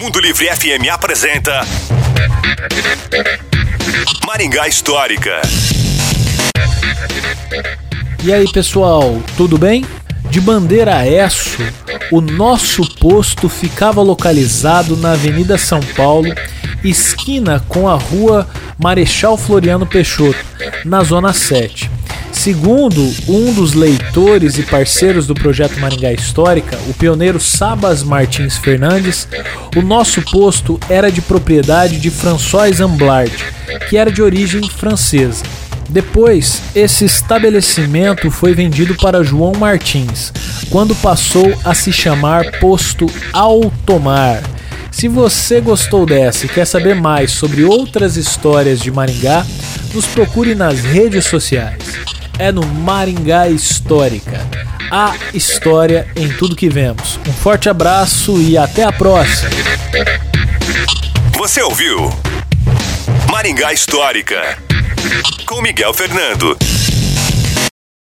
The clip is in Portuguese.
Mundo Livre FM apresenta Maringá Histórica. E aí, pessoal, tudo bem? De Bandeira a Esso, o nosso posto ficava localizado na Avenida São Paulo, esquina com a Rua Marechal Floriano Peixoto, na Zona 7. Segundo um dos leitores e parceiros do projeto Maringá Histórica, o pioneiro Sabas Martins Fernandes, o nosso posto era de propriedade de François Amblard, que era de origem francesa. Depois, esse estabelecimento foi vendido para João Martins, quando passou a se chamar Posto Altomar. Se você gostou dessa e quer saber mais sobre outras histórias de Maringá, nos procure nas redes sociais é no Maringá Histórica. A história em tudo que vemos. Um forte abraço e até a próxima. Você ouviu Maringá Histórica com Miguel Fernando.